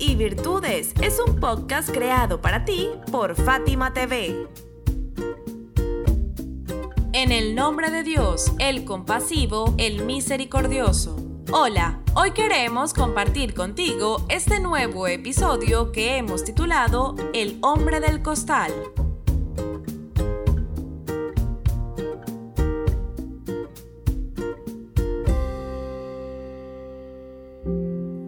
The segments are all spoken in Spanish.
Y Virtudes es un podcast creado para ti por Fátima TV. En el nombre de Dios, el compasivo, el misericordioso. Hola, hoy queremos compartir contigo este nuevo episodio que hemos titulado El hombre del costal.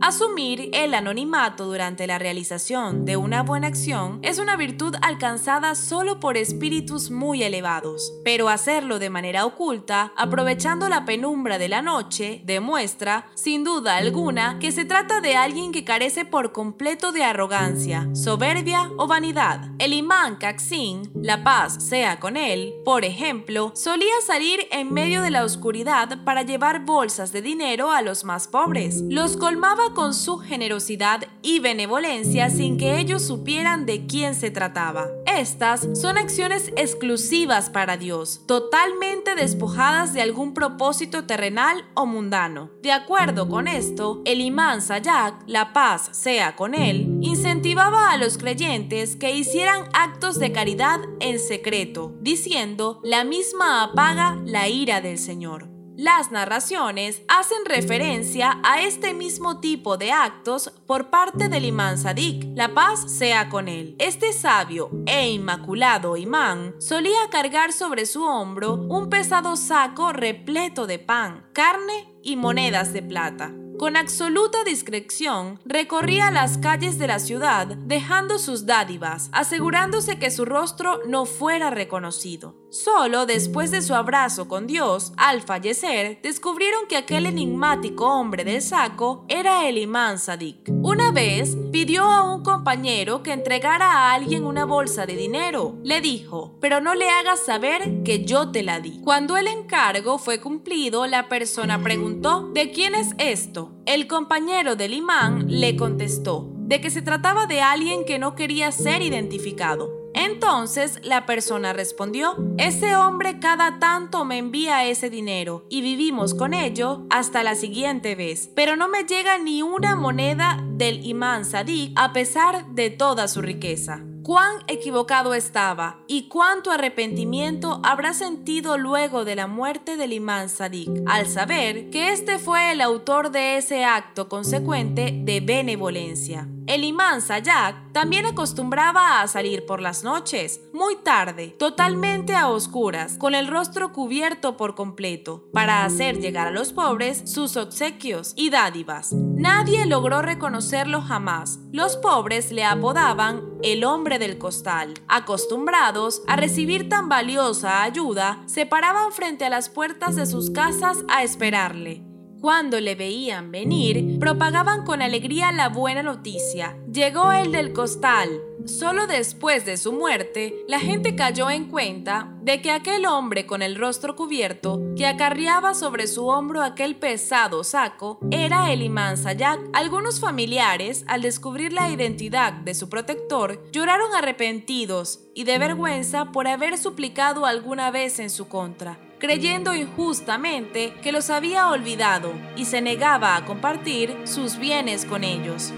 Asumir el anonimato durante la realización de una buena acción es una virtud alcanzada solo por espíritus muy elevados, pero hacerlo de manera oculta, aprovechando la penumbra de la noche, demuestra, sin duda alguna, que se trata de alguien que carece por completo de arrogancia, soberbia o vanidad. El imán Kaxin, la paz sea con él, por ejemplo, solía salir en medio de la oscuridad para llevar bolsas de dinero a los más pobres. Los colmaba con su generosidad y benevolencia sin que ellos supieran de quién se trataba. Estas son acciones exclusivas para Dios, totalmente despojadas de algún propósito terrenal o mundano. De acuerdo con esto, el imán Sayak, la paz sea con él, incentivaba a los creyentes que hicieran actos de caridad en secreto, diciendo, la misma apaga la ira del Señor. Las narraciones hacen referencia a este mismo tipo de actos por parte del imán Sadik, la paz sea con él. Este sabio e inmaculado imán solía cargar sobre su hombro un pesado saco repleto de pan, carne y monedas de plata. Con absoluta discreción, recorría las calles de la ciudad dejando sus dádivas, asegurándose que su rostro no fuera reconocido. Solo después de su abrazo con Dios, al fallecer, descubrieron que aquel enigmático hombre del saco era el imán Sadik. Una vez pidió a un compañero que entregara a alguien una bolsa de dinero. Le dijo, pero no le hagas saber que yo te la di. Cuando el encargo fue cumplido, la persona preguntó, ¿de quién es esto? El compañero del imán le contestó de que se trataba de alguien que no quería ser identificado. Entonces la persona respondió, ese hombre cada tanto me envía ese dinero y vivimos con ello hasta la siguiente vez, pero no me llega ni una moneda del imán Sadik a pesar de toda su riqueza cuán equivocado estaba y cuánto arrepentimiento habrá sentido luego de la muerte del imán Sadik, al saber que este fue el autor de ese acto consecuente de benevolencia. El imán Sayak también acostumbraba a salir por las noches, muy tarde, totalmente a oscuras, con el rostro cubierto por completo, para hacer llegar a los pobres sus obsequios y dádivas. Nadie logró reconocerlo jamás. Los pobres le apodaban el hombre del costal. Acostumbrados a recibir tan valiosa ayuda, se paraban frente a las puertas de sus casas a esperarle. Cuando le veían venir, propagaban con alegría la buena noticia. Llegó el del costal. Solo después de su muerte, la gente cayó en cuenta de que aquel hombre con el rostro cubierto, que acarreaba sobre su hombro aquel pesado saco, era el imán Sayak. Algunos familiares, al descubrir la identidad de su protector, lloraron arrepentidos y de vergüenza por haber suplicado alguna vez en su contra creyendo injustamente que los había olvidado y se negaba a compartir sus bienes con ellos.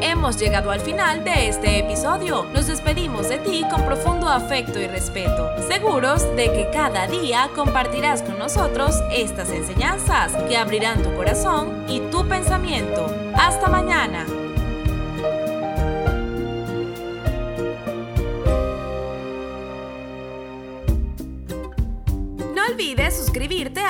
Hemos llegado al final de este episodio. Nos despedimos de ti con profundo afecto y respeto, seguros de que cada día compartirás con nosotros estas enseñanzas que abrirán tu corazón y tu pensamiento. Hasta mañana.